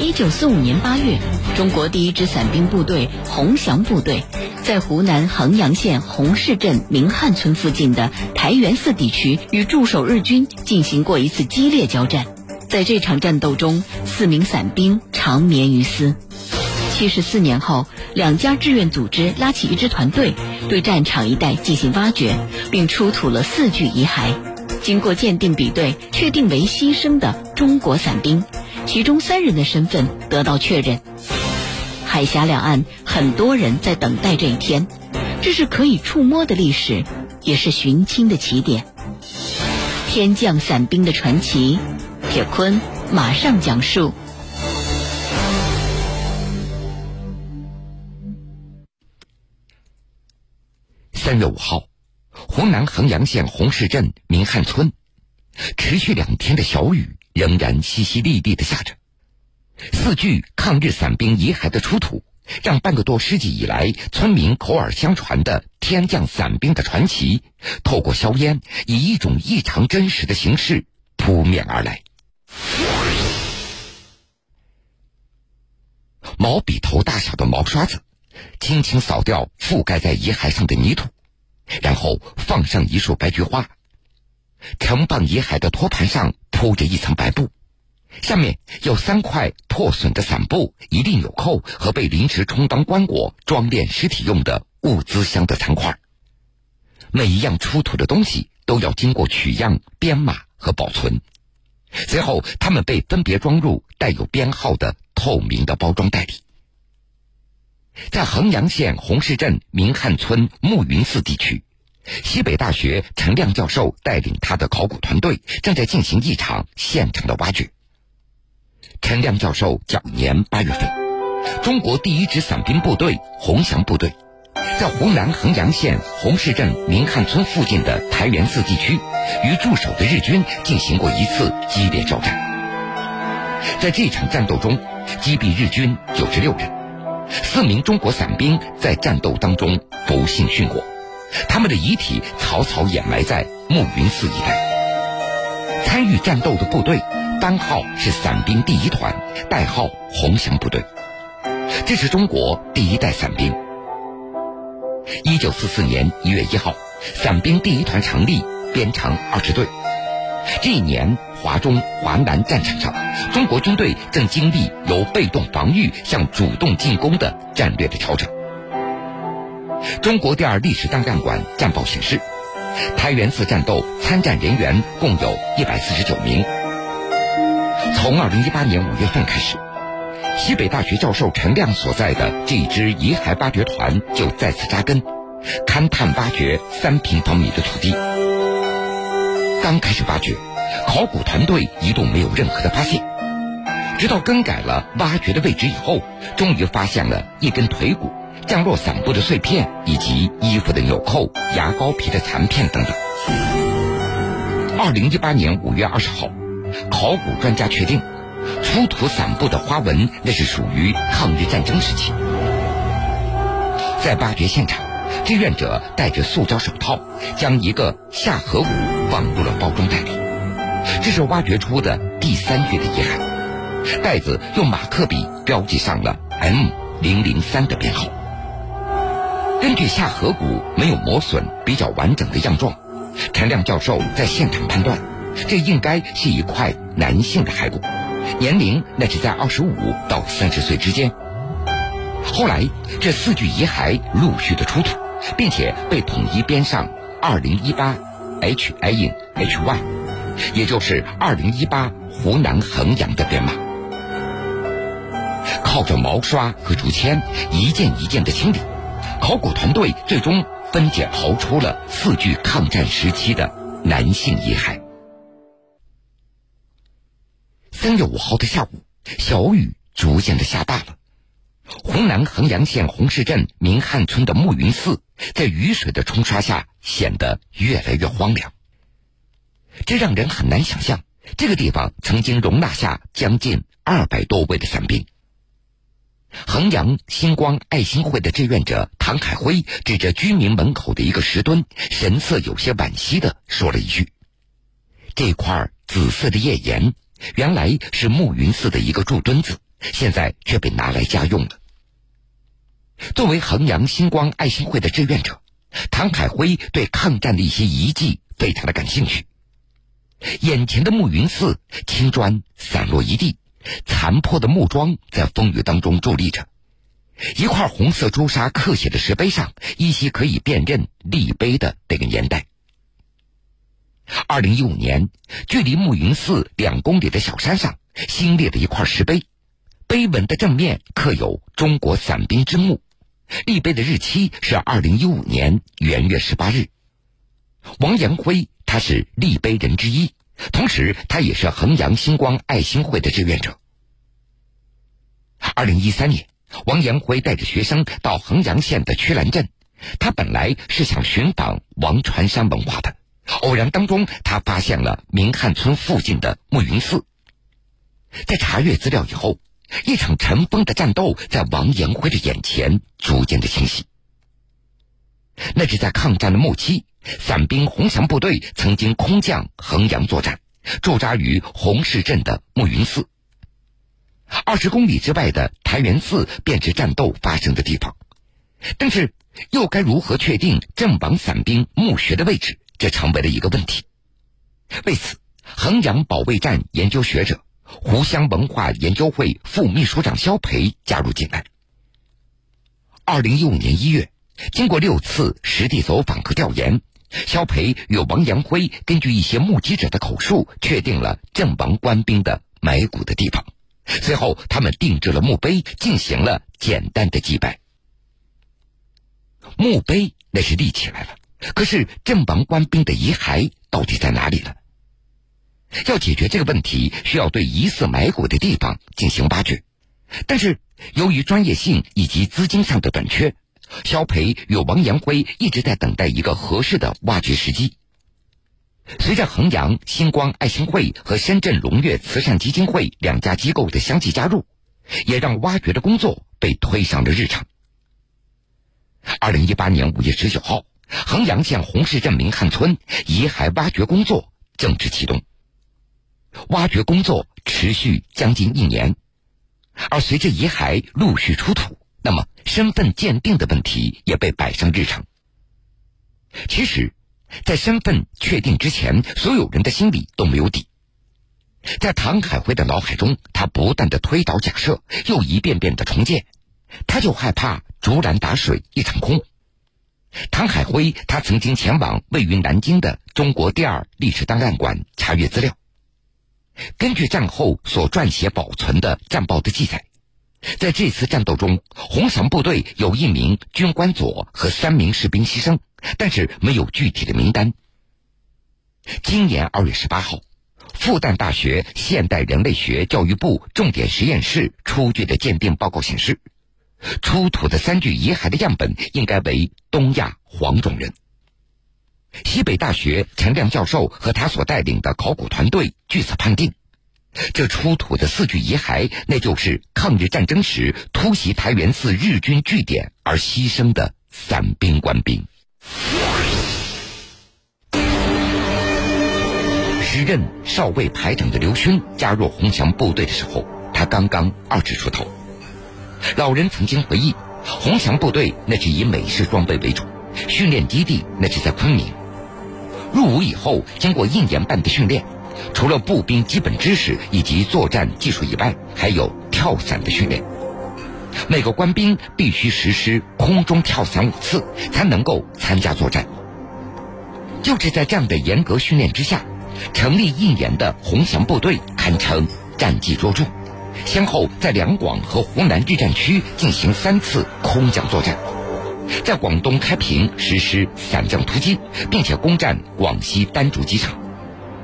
一九四五年八月，中国第一支伞兵部队红翔部队在湖南衡阳县洪市镇明汉村附近的台元寺地区与驻守日军进行过一次激烈交战。在这场战斗中，四名伞兵长眠于斯。七十四年后，两家志愿组织拉起一支团队，对战场一带进行挖掘，并出土了四具遗骸。经过鉴定比对，确定为牺牲的中国伞兵。其中三人的身份得到确认。海峡两岸很多人在等待这一天，这是可以触摸的历史，也是寻亲的起点。天降伞兵的传奇，铁坤马上讲述。三月五号，湖南衡阳县洪市镇明汉村，持续两天的小雨。仍然淅淅沥沥的下着，四具抗日伞兵遗骸的出土，让半个多世纪以来村民口耳相传的天降伞兵的传奇，透过硝烟，以一种异常真实的形式扑面而来。毛笔头大小的毛刷子，轻轻扫掉覆盖在遗骸上的泥土，然后放上一束白菊花。承磅遗骸的托盘上铺着一层白布，下面有三块破损的伞布、一粒纽扣和被临时充当棺椁装殓尸体用的物资箱的残块。每一样出土的东西都要经过取样、编码和保存，随后它们被分别装入带有编号的透明的包装袋里。在衡阳县洪市镇明汉村暮云寺地区。西北大学陈亮教授带领他的考古团队正在进行一场现场的挖掘。陈亮教授较年八月份，中国第一支伞兵部队红翔部队，在湖南衡阳县洪市镇明汉村附近的台源寺地区，与驻守的日军进行过一次激烈交战。在这场战斗中，击毙日军九十六人，四名中国伞兵在战斗当中不幸殉国。他们的遗体草草掩埋在暮云寺一带。参与战斗的部队番号是伞兵第一团，代号红翔部队。这是中国第一代伞兵。一九四四年一月一号，伞兵第一团成立，编成二支队。这一年，华中、华南战场上，中国军队正经历由被动防御向主动进攻的战略的调整。中国第二历史档案馆战报显示，台元寺战斗参战人员共有一百四十九名。从二零一八年五月份开始，西北大学教授陈亮所在的这支遗骸挖掘团就再次扎根，勘探挖掘三平方米的土地。刚开始挖掘，考古团队一度没有任何的发现，直到更改了挖掘的位置以后，终于发现了一根腿骨。降落伞布的碎片，以及衣服的纽扣、牙膏皮的残片等等。二零一八年五月二十号，考古专家确定，出土伞布的花纹那是属于抗日战争时期。在挖掘现场，志愿者戴着塑胶手套，将一个下颌骨放入了包装袋里。这是挖掘出的第三具的遗骸，袋子用马克笔标记上了 M 零零三的编号。根据下颌骨没有磨损、比较完整的样状，陈亮教授在现场判断，这应该是一块男性的骸骨，年龄那是在二十五到三十岁之间。后来，这四具遗骸陆续的出土，并且被统一编上二零一八 H I N H Y，也就是二零一八湖南衡阳的编码。靠着毛刷和竹签，一件一件的清理。考古团队最终分解刨出了四具抗战时期的男性遗骸。三月五号的下午，小雨逐渐的下大了。湖南衡阳县洪市镇明汉村的暮云寺，在雨水的冲刷下，显得越来越荒凉。这让人很难想象，这个地方曾经容纳下将近二百多位的伞兵。衡阳星光爱心会的志愿者唐凯辉指着居民门口的一个石墩，神色有些惋惜的说了一句：“这块紫色的页岩，原来是暮云寺的一个柱墩子，现在却被拿来家用了。作为衡阳星光爱心会的志愿者，唐海辉对抗战的一些遗迹非常的感兴趣。眼前的暮云寺，青砖散落一地，残破的木桩在风雨当中伫立着。一块红色朱砂刻写的石碑上，依稀可以辨认立碑的那个年代。二零一五年，距离暮云寺两公里的小山上新立了一块石碑，碑文的正面刻有“中国伞兵之墓”，立碑的日期是二零一五年元月十八日。王延辉他是立碑人之一，同时他也是衡阳星光爱心会的志愿者。二零一三年，王延辉带着学生到衡阳县的曲兰镇，他本来是想寻访王传山文化的。偶然当中，他发现了明汉村附近的暮云寺。在查阅资料以后，一场尘封的战斗在王延辉的眼前逐渐的清晰。那是在抗战的末期，伞兵红翔部队曾经空降衡阳作战，驻扎于红市镇的暮云寺。二十公里之外的台元寺便是战斗发生的地方，但是又该如何确定阵亡伞兵墓穴的位置？这成为了一个问题。为此，衡阳保卫战研究学者、湖湘文化研究会副秘书长肖培加入进来。二零一五年一月，经过六次实地走访和调研，肖培与王阳辉根据一些目击者的口述，确定了阵亡官兵的埋骨的地方。随后，他们定制了墓碑，进行了简单的祭拜。墓碑那是立起来了。可是阵亡官兵的遗骸到底在哪里呢？要解决这个问题，需要对疑似埋骨的地方进行挖掘。但是由于专业性以及资金上的短缺，肖培与王延辉一直在等待一个合适的挖掘时机。随着衡阳星光爱心会和深圳龙悦慈善基金会两家机构的相继加入，也让挖掘的工作被推上了日程。二零一八年五月十九号。衡阳县洪市镇明汉村遗骸挖掘工作正式启动，挖掘工作持续将近一年，而随着遗骸陆续出土，那么身份鉴定的问题也被摆上日程。其实，在身份确定之前，所有人的心里都没有底。在唐海辉的脑海中，他不断的推导假设，又一遍遍的重建，他就害怕竹篮打水一场空。唐海辉，他曾经前往位于南京的中国第二历史档案馆查阅资料。根据战后所撰写保存的战报的记载，在这次战斗中，红翔部队有一名军官佐和三名士兵牺牲，但是没有具体的名单。今年二月十八号，复旦大学现代人类学教育部重点实验室出具的鉴定报告显示。出土的三具遗骸的样本应该为东亚黄种人。西北大学陈亮教授和他所带领的考古团队据此判定，这出土的四具遗骸，那就是抗日战争时突袭台元寺日军据点而牺牲的伞兵官兵。时任少尉排长的刘勋加入红翔部队的时候，他刚刚二十出头。老人曾经回忆，红翔部队那是以美式装备为主，训练基地那是在昆明。入伍以后，经过一年半的训练，除了步兵基本知识以及作战技术以外，还有跳伞的训练。每个官兵必须实施空中跳伞五次，才能够参加作战。就是在这样的严格训练之下，成立一年的红翔部队堪称战绩卓著。先后在两广和湖南日战区进行三次空降作战，在广东开平实施伞降突击，并且攻占广西丹竹机场。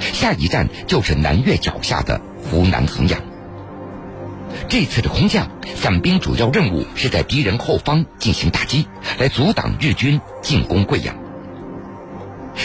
下一站就是南岳脚下的湖南衡阳。这次的空降，伞兵主要任务是在敌人后方进行打击，来阻挡日军进攻贵阳。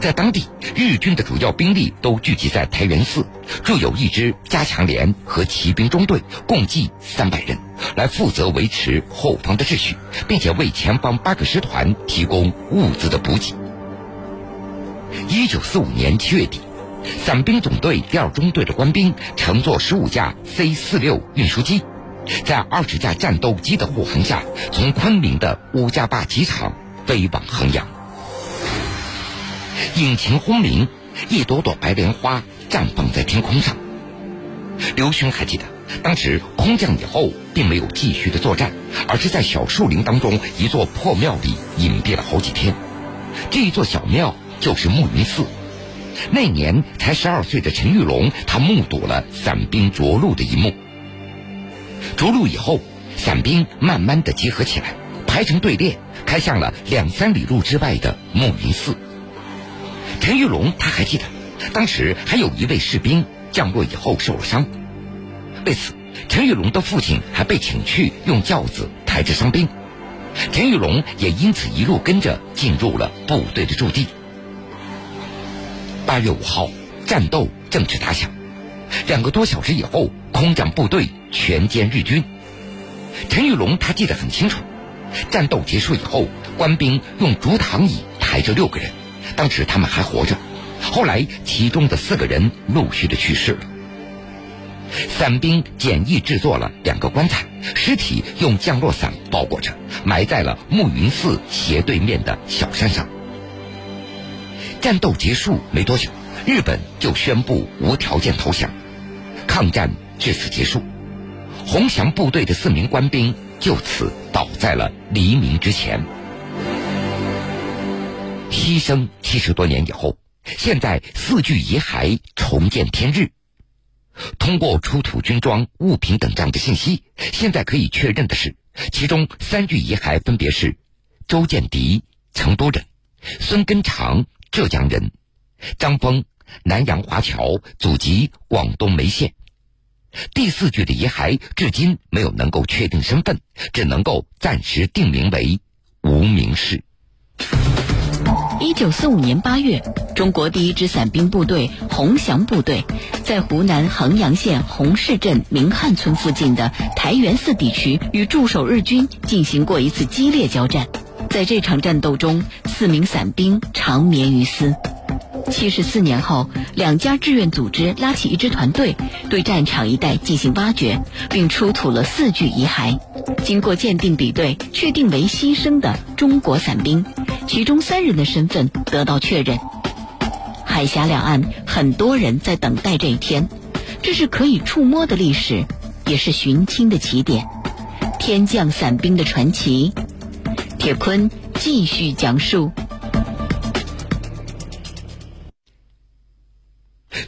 在当地，日军的主要兵力都聚集在台元寺，驻有一支加强连和骑兵中队，共计三百人，来负责维持后方的秩序，并且为前方八个师团提供物资的补给。一九四五年七月底，伞兵总队第二中队的官兵乘坐十五架 C 四六运输机，在二十架战斗机的护航下，从昆明的乌家坝机场飞往衡阳。引擎轰鸣，一朵朵白莲花绽放在天空上。刘勋还记得，当时空降以后，并没有继续的作战，而是在小树林当中一座破庙里隐蔽了好几天。这一座小庙就是暮云寺。那年才十二岁的陈玉龙，他目睹了伞兵着陆的一幕。着陆以后，伞兵慢慢的集合起来，排成队列，开向了两三里路之外的暮云寺。陈玉龙他还记得，当时还有一位士兵降落以后受了伤，为此，陈玉龙的父亲还被请去用轿子抬着伤兵，陈玉龙也因此一路跟着进入了部队的驻地。八月五号，战斗正式打响，两个多小时以后，空降部队全歼日军。陈玉龙他记得很清楚，战斗结束以后，官兵用竹躺椅抬着六个人。当时他们还活着，后来其中的四个人陆续的去世了。伞兵简易制作了两个棺材，尸体用降落伞包裹着，埋在了暮云寺斜对面的小山上。战斗结束没多久，日本就宣布无条件投降，抗战至此结束。红翔部队的四名官兵就此倒在了黎明之前。牺牲七十多年以后，现在四具遗骸重见天日。通过出土军装、物品等这样的信息，现在可以确认的是，其中三具遗骸分别是周建迪（成都人）、孙根长（浙江人）、张峰（南阳华侨，祖籍广东梅县）。第四具的遗骸至今没有能够确定身份，只能够暂时定名为无名氏。一九四五年八月，中国第一支伞兵部队红翔部队在湖南衡阳县洪市镇明汉村附近的台原寺地区与驻守日军进行过一次激烈交战。在这场战斗中，四名伞兵长眠于斯。七十四年后，两家志愿组织拉起一支团队，对战场一带进行挖掘，并出土了四具遗骸。经过鉴定比对，确定为牺牲的中国伞兵，其中三人的身份得到确认。海峡两岸很多人在等待这一天，这是可以触摸的历史，也是寻亲的起点。天降伞兵的传奇，铁坤继续讲述。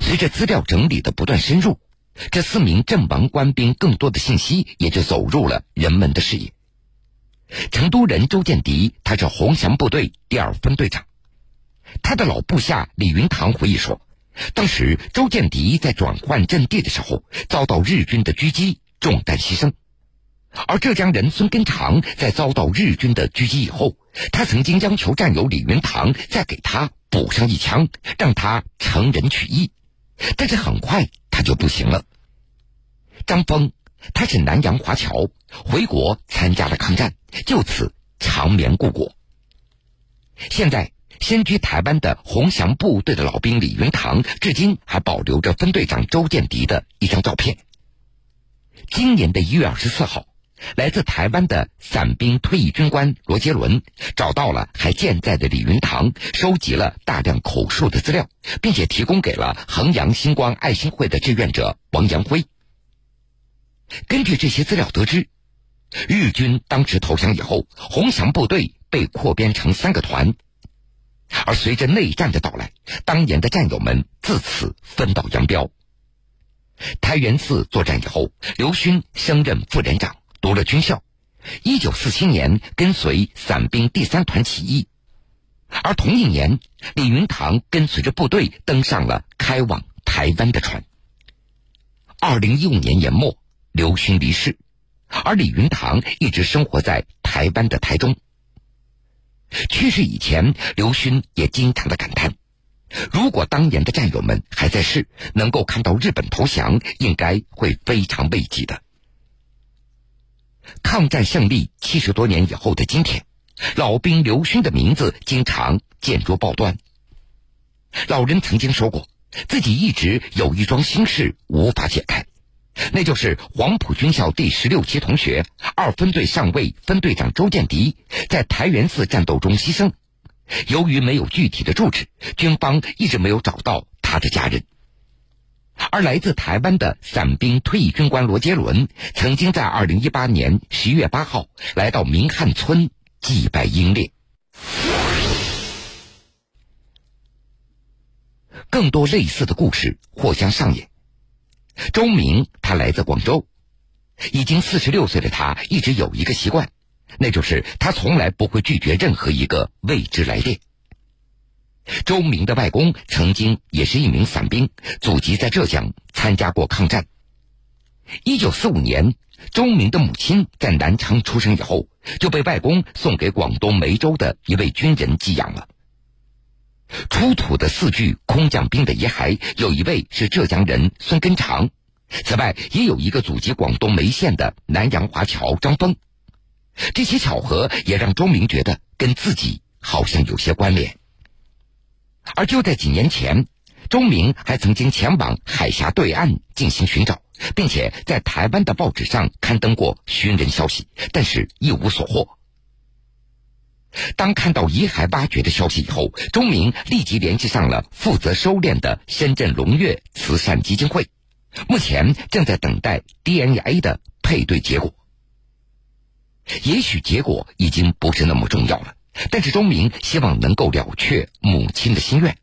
随着资料整理的不断深入，这四名阵亡官兵更多的信息也就走入了人们的视野。成都人周建迪，他是红翔部队第二分队长。他的老部下李云堂回忆说，当时周建迪在转换阵地的时候，遭到日军的狙击，中弹牺牲。而浙江人孙根长在遭到日军的狙击以后，他曾经央求战友李云堂再给他补上一枪，让他成人取义。但是很快他就不行了。张峰，他是南洋华侨，回国参加了抗战，就此长眠故国。现在先居台湾的红翔部队的老兵李云堂，至今还保留着分队长周建迪的一张照片。今年的一月二十四号。来自台湾的伞兵退役军官罗杰伦找到了还健在的李云堂，收集了大量口述的资料，并且提供给了衡阳星光爱心会的志愿者王阳辉。根据这些资料得知，日军当时投降以后，红翔部队被扩编成三个团，而随着内战的到来，当年的战友们自此分道扬镳。台原寺作战以后，刘勋升任副连长。读了军校，一九四七年跟随伞兵第三团起义，而同一年，李云堂跟随着部队登上了开往台湾的船。二零一五年年末，刘勋离世，而李云堂一直生活在台湾的台中。去世以前，刘勋也经常的感叹：如果当年的战友们还在世，能够看到日本投降，应该会非常慰藉的。抗战胜利七十多年以后的今天，老兵刘勋的名字经常见诸报端。老人曾经说过，自己一直有一桩心事无法解开，那就是黄埔军校第十六期同学二分队上尉分队长周建迪在台元寺战斗中牺牲。由于没有具体的住址，军方一直没有找到他的家人。而来自台湾的伞兵退役军官罗杰伦，曾经在二零一八年十一月八号来到明汉村祭拜英烈。更多类似的故事或将上演。周明，他来自广州，已经四十六岁的他，一直有一个习惯，那就是他从来不会拒绝任何一个未知来电。周明的外公曾经也是一名伞兵，祖籍在浙江，参加过抗战。一九四五年，周明的母亲在南昌出生以后，就被外公送给广东梅州的一位军人寄养了。出土的四具空降兵的遗骸，有一位是浙江人孙根长，此外也有一个祖籍广东梅县的南洋华侨张峰。这些巧合也让周明觉得跟自己好像有些关联。而就在几年前，钟明还曾经前往海峡对岸进行寻找，并且在台湾的报纸上刊登过寻人消息，但是一无所获。当看到遗骸挖掘的消息以后，钟明立即联系上了负责收敛的深圳龙跃慈善基金会，目前正在等待 DNA 的配对结果。也许结果已经不是那么重要了，但是周明希望能够了却母亲的心愿。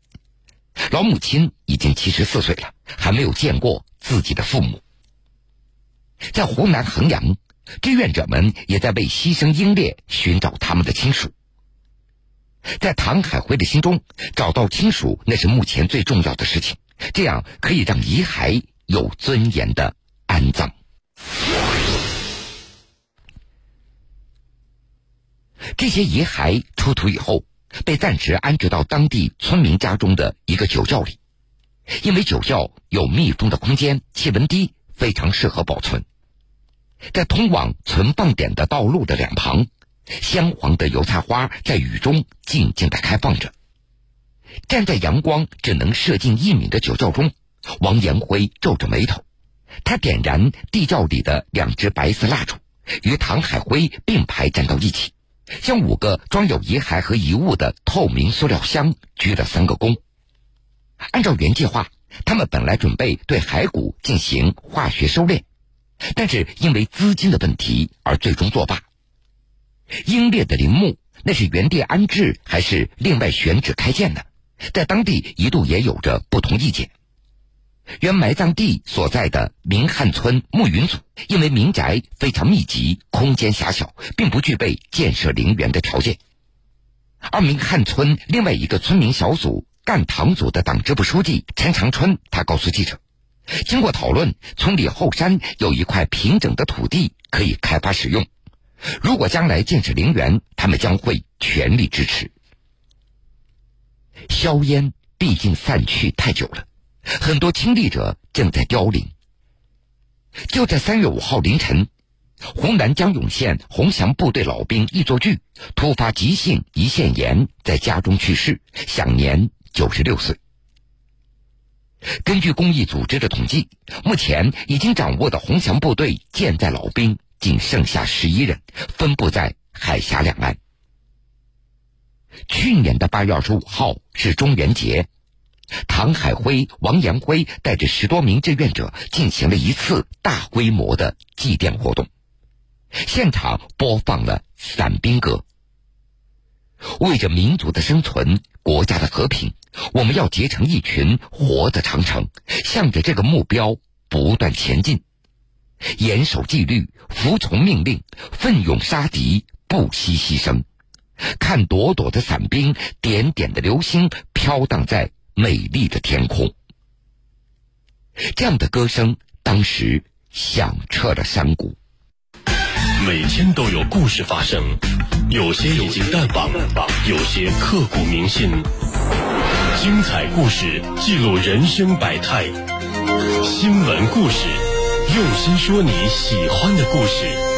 老母亲已经七十四岁了，还没有见过自己的父母。在湖南衡阳，志愿者们也在为牺牲英烈寻找他们的亲属。在唐海辉的心中，找到亲属那是目前最重要的事情，这样可以让遗骸有尊严的安葬。这些遗骸出土以后，被暂时安置到当地村民家中的一个酒窖里，因为酒窖有密封的空间，气温低，非常适合保存。在通往存放点的道路的两旁。香黄的油菜花在雨中静静的开放着。站在阳光只能射进一米的酒窖中，王延辉皱着眉头。他点燃地窖里的两支白色蜡烛，与唐海辉并排站到一起，向五个装有遗骸和遗物的透明塑料箱鞠了三个躬。按照原计划，他们本来准备对骸骨进行化学收敛，但是因为资金的问题而最终作罢。英烈的陵墓，那是原地安置还是另外选址开建呢？在当地一度也有着不同意见。原埋葬地所在的明汉村暮云组，因为民宅非常密集，空间狭小，并不具备建设陵园的条件。而明汉村另外一个村民小组干塘组的党支部书记陈长春，他告诉记者，经过讨论，村里后山有一块平整的土地可以开发使用。如果将来建设陵园，他们将会全力支持。硝烟毕竟散去太久了，很多亲历者正在凋零。就在三月五号凌晨，湖南江永县洪祥部队老兵易作巨突发急性胰腺炎，在家中去世，享年九十六岁。根据公益组织的统计，目前已经掌握的洪祥部队健在老兵。仅剩下十一人，分布在海峡两岸。去年的八月二十五号是中元节，唐海辉、王延辉带着十多名志愿者进行了一次大规模的祭奠活动，现场播放了伞兵歌。为着民族的生存、国家的和平，我们要结成一群活的长城，向着这个目标不断前进。严守纪律，服从命令，奋勇杀敌，不惜牺牲。看朵朵的伞兵，点点的流星飘荡在美丽的天空。这样的歌声，当时响彻了山谷。每天都有故事发生，有些已经淡忘，有些刻骨铭心。精彩故事记录人生百态，新闻故事。用心说你喜欢的故事。